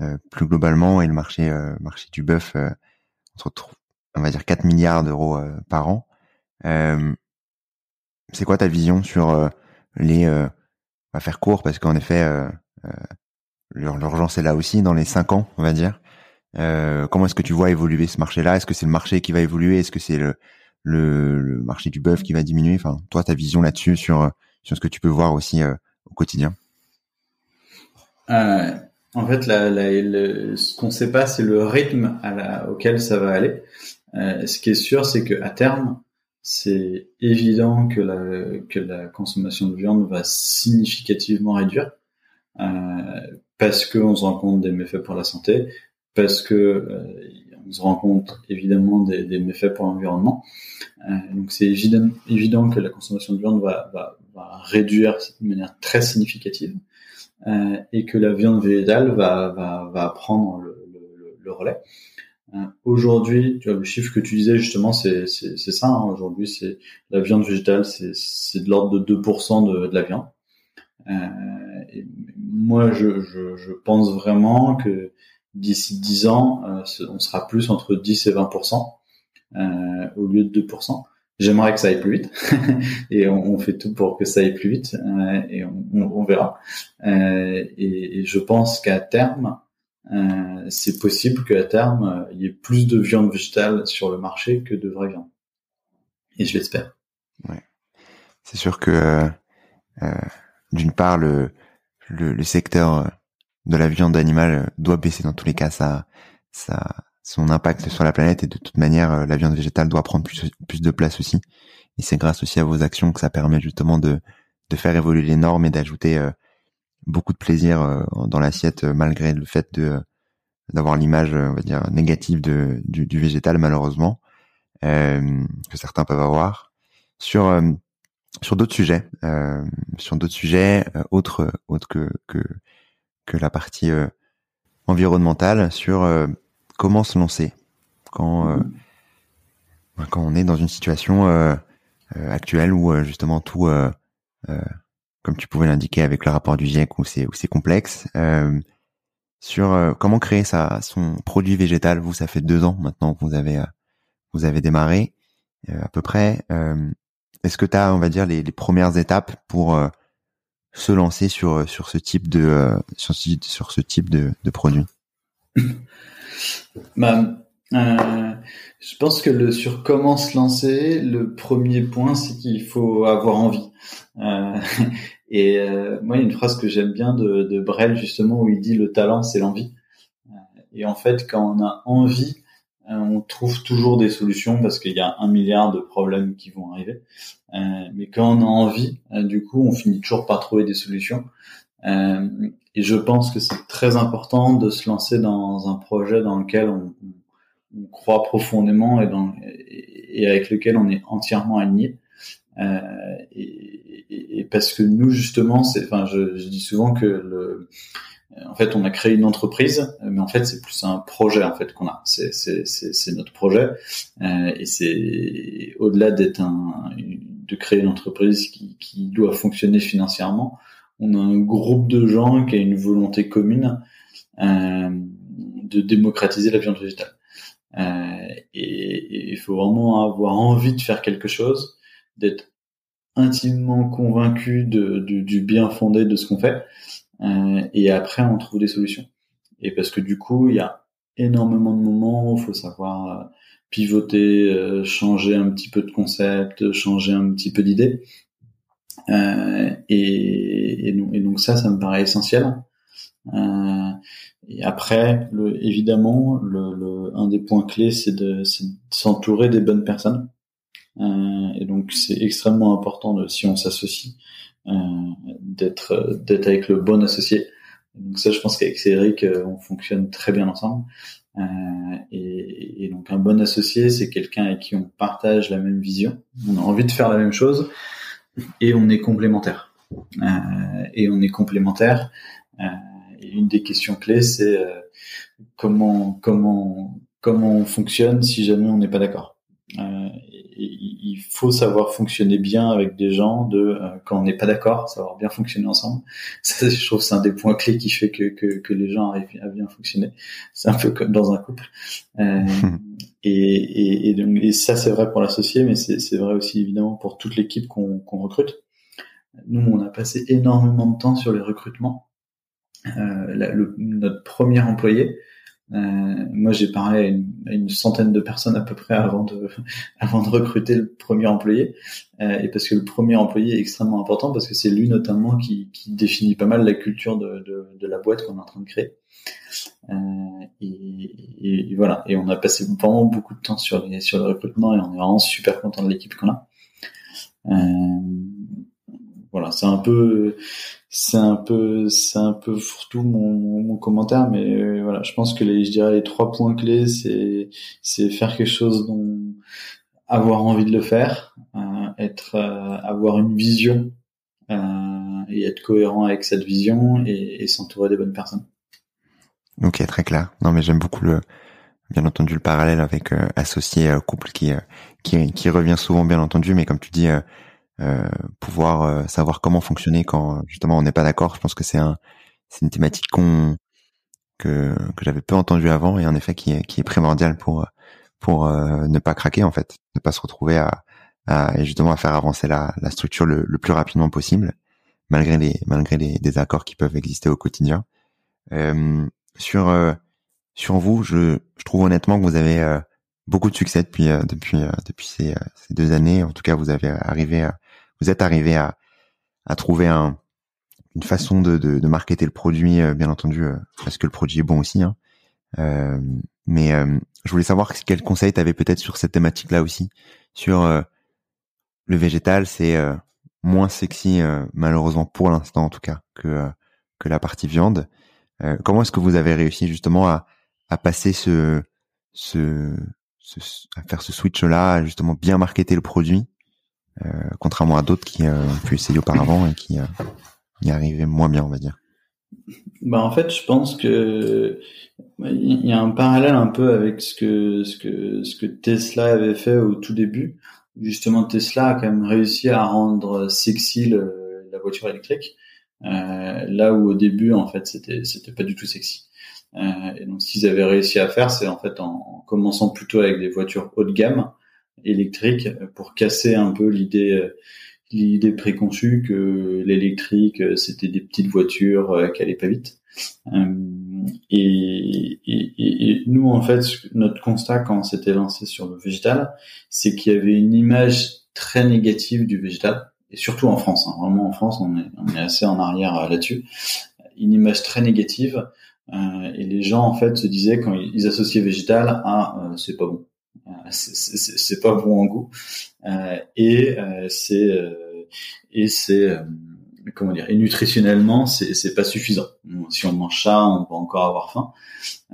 euh, plus globalement et le marché euh, marché du bœuf entre on va dire 4 milliards d'euros par an. c'est quoi ta vision sur les on va faire court? Parce qu'en effet l'urgence est là aussi dans les 5 ans, on va dire. Comment est-ce que tu vois évoluer ce marché-là? Est-ce que c'est le marché qui va évoluer? Est-ce que c'est le, marché du bœuf qui va diminuer? Enfin, toi, ta vision là-dessus sur sur ce que tu peux voir aussi au quotidien. Euh, en fait, ce qu'on ne sait pas, c'est le rythme auquel ça va aller. Euh, ce qui est sûr, c'est que à terme, c'est évident que la, consommation de viande va significativement réduire euh, parce qu'on se rend compte des méfaits pour la santé, parce que euh, on se rend compte évidemment des, des méfaits pour l'environnement. Euh, donc c'est évident, évident que la consommation de viande va, va, va réduire de manière très significative. Euh, et que la viande végétale va, va, va prendre le, le, le relais. Euh, aujourd'hui, tu vois, le chiffre que tu disais justement, c'est ça. Hein. Aujourd'hui, c'est la viande végétale, c'est de l'ordre de 2% de, de, la viande. Euh, et moi, je, je, je, pense vraiment que d'ici 10 ans, euh, on sera plus entre 10 et 20% euh, au lieu de 2%. J'aimerais que ça aille plus vite et on, fait tout pour que ça aille plus vite euh, et on, on, verra. Euh, et, et, je pense qu'à terme, euh, c'est possible qu'à terme euh, il y ait plus de viande végétale sur le marché que de vraie viande. Et je l'espère. Ouais. C'est sûr que d'une part le, le, le secteur de la viande animale doit baisser dans tous les cas. Ça ça son impact sur la planète et de toute manière euh, la viande végétale doit prendre plus, plus de place aussi et c'est grâce aussi à vos actions que ça permet justement de, de faire évoluer les normes et d'ajouter euh, beaucoup de plaisir euh, dans l'assiette malgré le fait de d'avoir l'image on va dire négative de, du, du végétal malheureusement que certains peuvent avoir sur sur d'autres sujets sur d'autres sujets autres autres que que que la partie environnementale sur comment se lancer quand euh, ben, quand on est dans une situation euh, euh, actuelle où justement tout, comme tu pouvais l'indiquer avec le rapport du GIEC où c'est où c'est complexe, sur comment créer sa son produit végétal. Vous, ça fait deux ans maintenant que vous avez vous avez démarré à peu près. Est-ce que tu as, on va dire, les, les premières étapes pour se lancer sur sur ce type de sur, sur ce type de, de produit bah, euh, je pense que sur comment se lancer, le premier point, c'est qu'il faut avoir envie. Euh, et euh, moi, il y a une phrase que j'aime bien de, de Brel justement où il dit le talent, c'est l'envie. Euh, et en fait, quand on a envie, euh, on trouve toujours des solutions parce qu'il y a un milliard de problèmes qui vont arriver. mais quand on a envie, du coup, on finit toujours par trouver des solutions. Euh, et je pense que c'est très important de se lancer dans un projet dans lequel on, on croit profondément et, dans, et, avec lequel on est entièrement aligné. Euh, et, et, parce que nous justement, c'est, enfin, je, je, dis souvent que le, en fait, on a créé une entreprise, mais en fait, c'est plus un projet en fait qu'on a. C'est, c'est, notre projet, euh, et c'est au-delà d'être un, de créer une entreprise qui, qui doit fonctionner financièrement on a un groupe de gens qui a une volonté commune euh, de démocratiser la viande végétale. Euh, et il faut vraiment avoir envie de faire quelque chose, d'être intimement convaincu de, du bien fondé de ce qu'on fait, euh, et après on trouve des solutions. Et parce que du coup, il y a énormément de moments où il faut savoir pivoter, changer un petit peu de concept, changer un petit peu d'idée. Euh, et, et, donc, ça, ça me paraît essentiel. Euh, et après, le, évidemment, le, le, un des points clés, c'est de, de s'entourer des bonnes personnes. Euh, et donc, c'est extrêmement important de, si on s'associe, euh, d'être d'être avec le bon associé. Donc ça, je pense qu'avec Cédric, on fonctionne très bien ensemble. Et, et, donc un bon associé, c'est quelqu'un avec qui on partage la même vision, on a envie de faire la même chose et on est complémentaires. et on est complémentaires. et une des questions clés, c'est comment comment comment on fonctionne si jamais on n'est pas d'accord. Euh, il faut savoir fonctionner bien avec des gens de euh, quand on n'est pas d'accord, savoir bien fonctionner ensemble. Ça, je trouve c'est un des points clés qui fait que, que, que les gens arrivent à bien fonctionner. C'est un peu comme dans un couple. Euh, et, et, et, donc, et, ça c'est vrai pour l'associé, mais c'est vrai aussi évidemment pour toute l'équipe qu'on qu'on recrute. Nous, on a passé énormément de temps sur les recrutements. Euh, le, notre premier employé, euh, moi, j'ai parlé à une, centaine de personnes à peu près avant de, avant de recruter le premier employé. Euh, et parce que le premier employé est extrêmement important parce que c'est lui notamment qui, qui, définit pas mal la culture de, de, de la boîte qu'on est en train de créer. Euh, et, et, voilà. Et on a passé vraiment beaucoup de temps sur les, sur le recrutement et on est vraiment super content de l'équipe qu'on a. Euh, voilà, c'est un peu, c'est un peu c'est un peu fourre-tout mon, mon commentaire mais euh, voilà je pense que les je dirais les trois points clés c'est c'est faire quelque chose dont avoir envie de le faire euh, être euh, avoir une vision euh, et être cohérent avec cette vision et, et s'entourer des bonnes personnes. Ok très clair. Non mais j'aime beaucoup le bien entendu le parallèle avec associé couple qui, qui qui revient souvent bien entendu mais comme tu dis euh, pouvoir euh, savoir comment fonctionner quand justement on n'est pas d'accord. Je pense que c'est un, c'est une thématique qu'on que que j'avais peu entendu avant et en effet qui est qui est primordial pour pour euh, ne pas craquer en fait, ne pas se retrouver à, à et justement à faire avancer la, la structure le, le, plus rapidement possible malgré les malgré les désaccords qui peuvent exister au quotidien. Euh, sur sur vous, je, je trouve honnêtement que vous avez beaucoup de succès depuis depuis depuis ces, ces, deux années. En tout cas, vous avez arrivé à, vous êtes arrivé à, à trouver un, une façon de, de, de marketer le produit, euh, bien entendu, euh, parce que le produit est bon aussi. Hein. Euh, mais je voulais savoir quel conseil tu avais peut-être sur cette thématique-là aussi, sur le végétal, c'est moins sexy malheureusement pour l'instant en tout cas que que la partie viande. comment est-ce que vous avez réussi justement à, à passer ce, ce, ce à faire ce switch-là, justement bien marketer le produit euh, contrairement à d'autres qui euh, ont pu essayer auparavant et qui euh, y arrivaient moins bien, on va dire. Bah en fait, je pense que il y a un parallèle un peu avec ce que ce que ce que Tesla avait fait au tout début. Justement, Tesla a quand même réussi à rendre sexy la voiture électrique, euh, là où au début en fait c'était c'était pas du tout sexy. Euh, et donc, ce qu'ils avaient réussi à faire, c'est en fait en, commençant plutôt avec des voitures haut de gamme, électrique pour casser un peu l'idée euh, l'idée préconçue que l'électrique euh, c'était des petites voitures euh, qui allaient pas vite. Et, et, et, nous en fait notre constat quand on s'était lancé sur le végétal, c'est qu'il y avait une image très négative du végétal et surtout en France. Hein. Vraiment en France on est, on est assez en arrière là-dessus. Une image très négative et les gens en fait se disaient quand ils associaient végétal à c'est pas bon euh, c'est pas bon en goût. Euh, et euh, c'est et c'est comment dire et nutritionnellement c'est c'est pas suffisant. Si on mange ça on va encore avoir faim.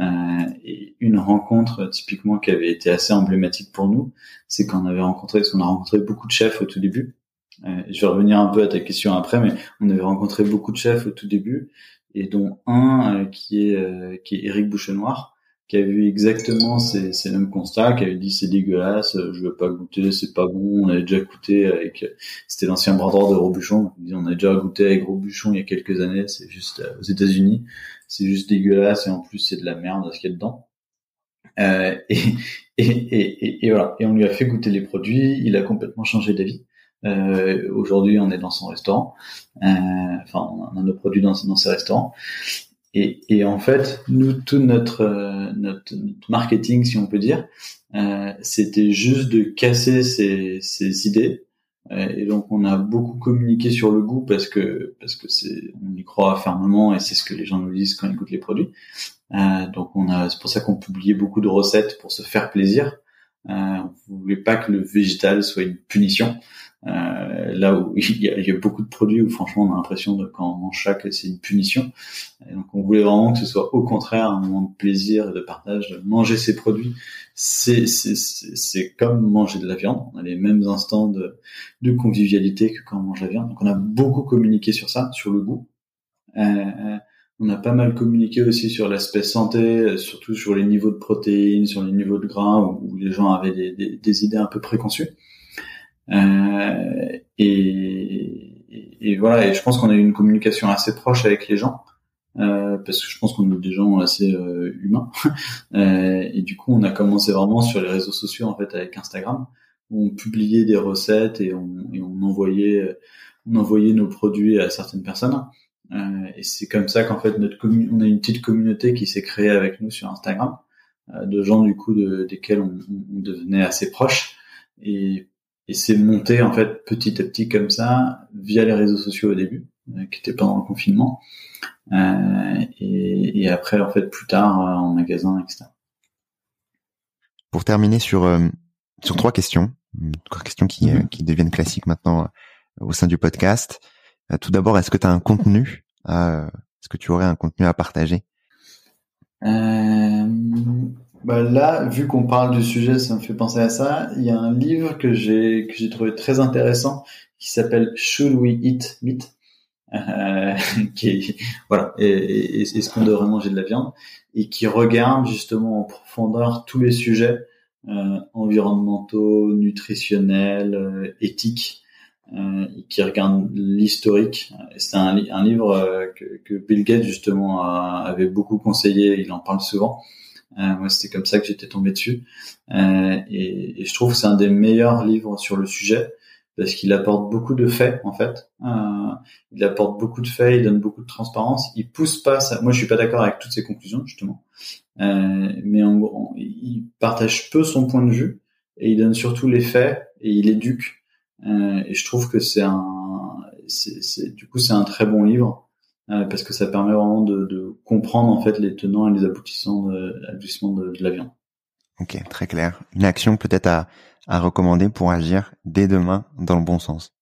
Euh, et une rencontre typiquement qui avait été assez emblématique pour nous c'est qu'on avait rencontré parce qu'on a rencontré beaucoup de chefs au tout début. Euh, je vais revenir un peu à ta question après mais on avait rencontré beaucoup de chefs au tout début et dont un qui est qui est Eric Bouchenoir qui a vu exactement ces, ces mêmes constats, qui avait dit c'est dégueulasse, je veux pas goûter, c'est pas bon, on avait déjà goûté avec, c'était l'ancien bras droit de Robuchon, on a déjà goûté avec Robuchon il y a quelques années, c'est juste euh, aux États-Unis, c'est juste dégueulasse et en plus c'est de la merde ce qu'il y a dedans. Euh, et, et, et, et, voilà, et on lui a fait goûter les produits, il a complètement changé d'avis. Euh, Aujourd'hui, on est dans son restaurant, euh, enfin, on a nos produits dans, dans ses restaurants. Et, et, en fait, nous, tout notre, euh, notre, notre, marketing, si on peut dire, euh, c'était juste de casser ces, ces idées. Euh, et donc, on a beaucoup communiqué sur le goût parce que parce que c'est, on y croit fermement et c'est ce que les gens nous disent quand ils goûtent les produits. Euh, donc, on a, c'est pour ça qu'on publiait beaucoup de recettes pour se faire plaisir. Euh, on voulait pas que le végétal soit une punition. Euh, là où il y, a, il y, a, beaucoup de produits où franchement on a l'impression de quand on mange ça que c'est une punition. Et donc on voulait vraiment que ce soit au contraire un moment de plaisir et de partage. Manger ces produits, c'est c'est comme manger de la viande. On a les mêmes instants de, de convivialité que quand on mange la viande. Donc on a beaucoup communiqué sur ça, sur le goût. Euh, on a pas mal communiqué aussi sur l'aspect santé, surtout sur les niveaux de protéines, sur les niveaux de gras, où, les gens avaient des, des idées un peu préconçues. Euh, et, et, voilà, et je pense qu'on a eu une communication assez proche avec les gens. Euh, parce que je pense qu'on est des gens assez euh, humains euh, et du coup on a commencé vraiment sur les réseaux sociaux en fait avec Instagram où on publiait des recettes et on, envoyait on envoyait nos produits à certaines personnes euh, et c'est comme ça qu'en fait notre on a une petite communauté qui s'est créée avec nous sur Instagram de gens du coup de, desquels on, on, devenait assez proches et et c'est monté en fait petit à petit comme ça via les réseaux sociaux au début, euh, qui étaient pendant le confinement, euh, et, et, après en fait plus tard euh, en magasin, etc. Pour terminer sur sur trois questions, trois questions qui, mm-hmm. qui deviennent classiques maintenant au sein du podcast. tout d'abord, est-ce que tu as un contenu Est-ce que tu aurais un contenu à partager? Bah là, vu qu'on parle du sujet, ça me fait penser à ça. Il y a un livre que j'ai que j'ai trouvé très intéressant qui s'appelle Should We Eat Meat? Euh, qui est, voilà, est-ce qu'on devrait manger de la viande et qui regarde justement en profondeur tous les sujets euh, environnementaux, nutritionnels, euh, éthiques, euh, qui regarde l'historique. C'est un, livre euh, que, Bill Gates justement avait beaucoup conseillé. Il en parle souvent. Euh, moi, c'était comme ça que j'étais tombé dessus. Euh, et, et, je trouve que c'est un des meilleurs livres sur le sujet parce qu'il apporte beaucoup de faits en fait. Euh, il apporte beaucoup de faits, il donne beaucoup de transparence. Il pousse pas ça. Moi, je suis pas d'accord avec toutes ses conclusions justement, euh, mais en gros, il partage peu son point de vue et il donne surtout les faits et il éduque. Euh, et je trouve que c'est un, c'est, du coup, c'est un très bon livre. Euh, parce que ça permet vraiment de, de, comprendre en fait les tenants et les aboutissants de, de, de l'avion. Ok, très clair. Une action peut-être à, à recommander pour agir dès demain dans le bon sens.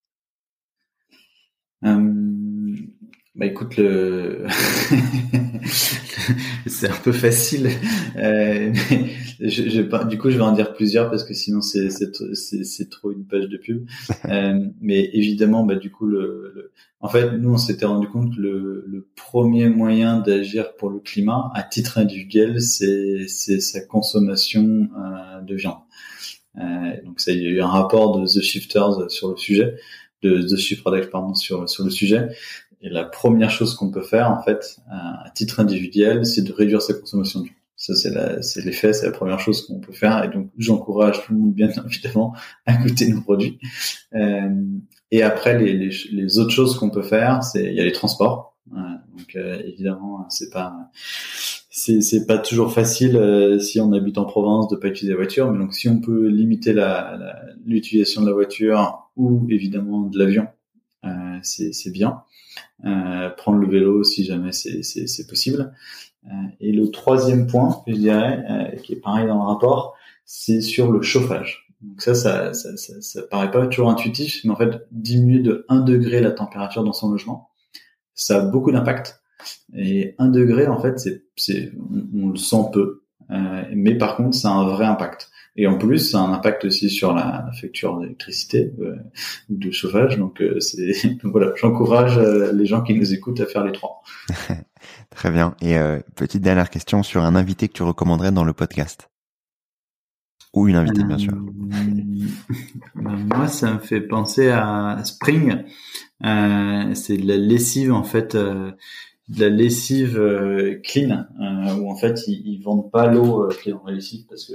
Euh, bah écoute, le c'est un peu facile. Euh, je, je, du coup, je vais en dire plusieurs parce que sinon c'est c'est trop une page de pub. Euh, mais évidemment, bah du coup, le, en fait, nous on s'était rendu compte que le, le premier moyen d'agir pour le climat, à titre individuel, c'est c'est sa consommation euh, de viande. Euh, donc ça, il y a eu un rapport de The Shifters sur le sujet de The Shift Product pardon sur sur le sujet et la première chose qu'on peut faire, en fait, à titre individuel, c'est de réduire sa consommation de viande. Ça, c'est la, l'effet, c'est la première chose qu'on peut faire. Et donc, j'encourage tout le monde, bien évidemment, à goûter nos produits. Euh, et après, les, les, les, autres choses qu'on peut faire, c'est, il y a les transports. donc, euh, évidemment, c'est pas, c'est, pas toujours facile euh, si on habite en province de pas utiliser la voiture. Mais donc, si on peut limiter la, la l'utilisation de la voiture ou évidemment de l'avion, euh, c'est bien. Euh, prendre le vélo si jamais c'est possible. Euh, et le troisième point, je dirais, euh, qui est pareil dans le rapport, c'est sur le chauffage. Donc ça ça, ça, ça, ça, paraît pas toujours intuitif, mais en fait, diminuer de 1 degré la température dans son logement, ça a beaucoup d'impact. Et 1 degré, en fait, c'est, on, on, le sent peu, euh, mais par contre, ça a un vrai impact. Et en plus, ça a un impact aussi sur la, facture d'électricité euh, ou de chauffage. Donc, euh, c'est voilà, j'encourage euh, les gens qui nous écoutent à faire les trois. Très bien. Et petite dernière question sur un invité que tu recommanderais dans le podcast ou une invitée, bien sûr. moi, ça me fait penser à Spring. c'est de la lessive en fait la lessive clean où en fait ils, ils vendent pas l'eau qui est dans la lessive parce que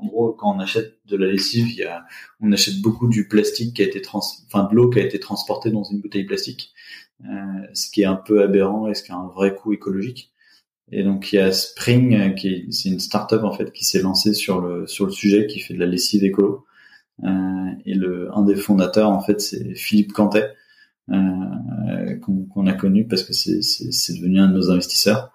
en gros, quand on achète de la lessive, il y a, on achète beaucoup du plastique qui a été trans, enfin de l'eau qui a été transportée dans une bouteille plastique, euh, ce qui est un peu aberrant et ce qui a un vrai coût écologique. Et donc il y a Spring, euh, qui est, c'est une start-up en fait qui s'est lancée sur le sur le sujet, qui fait de la lessive écolo. Euh, et le un des fondateurs en fait c'est Philippe Cantet, euh, qu'on, a connu parce que c'est, devenu un de nos investisseurs.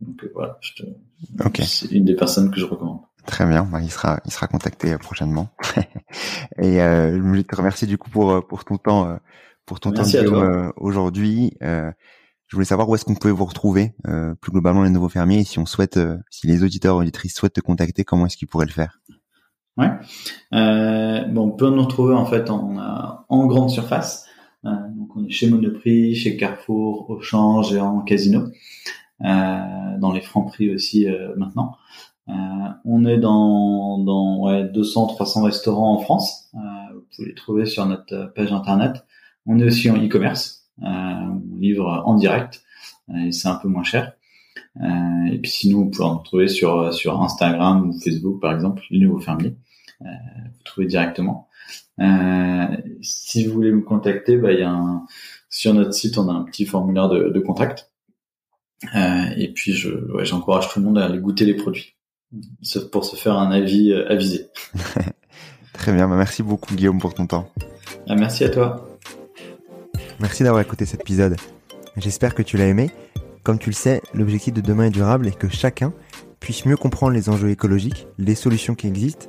Donc euh, voilà, je te, c'est une des personnes que je recommande. Très bien, bah, il sera il sera contacté prochainement. et je voulais te remercier du coup pour pour ton temps pour ton temps aujourd'hui. je voulais savoir où est-ce qu'on pouvait vous retrouver plus globalement les nouveaux fermiers et si on souhaite si les auditeurs auditrices souhaitent te contacter, comment est-ce qu'ils pourraient le faire? Ouais. Euh, bon, on peut nous retrouver en fait en, en grande surface. Euh, donc on est chez Monoprix, chez Carrefour, Auchan, Géant, Casino, euh, dans les francs prix aussi euh, maintenant. On est dans, dans ouais, 200-300 restaurants en France. vous pouvez les trouver sur notre page internet. On est aussi en e-commerce. on livre en direct et c'est un peu moins cher. Et puis sinon, vous pouvez en trouver sur Instagram ou Facebook, par exemple, les nouveaux fermiers. Vous trouvez directement. Euh, si vous voulez me contacter, bah, y a un, sur notre site, on a un petit formulaire de, de contact. Euh, et puis, je, ouais, j'encourage tout le monde à aller goûter les produits pour se faire un avis avisé. Très bien, bah, merci beaucoup Guillaume pour ton temps. Ah, merci à toi. Merci d'avoir écouté cet épisode. J'espère que tu l'as aimé. Comme tu le sais, l'objectif de demain est durable et que chacun puisse mieux comprendre les enjeux écologiques, les solutions qui existent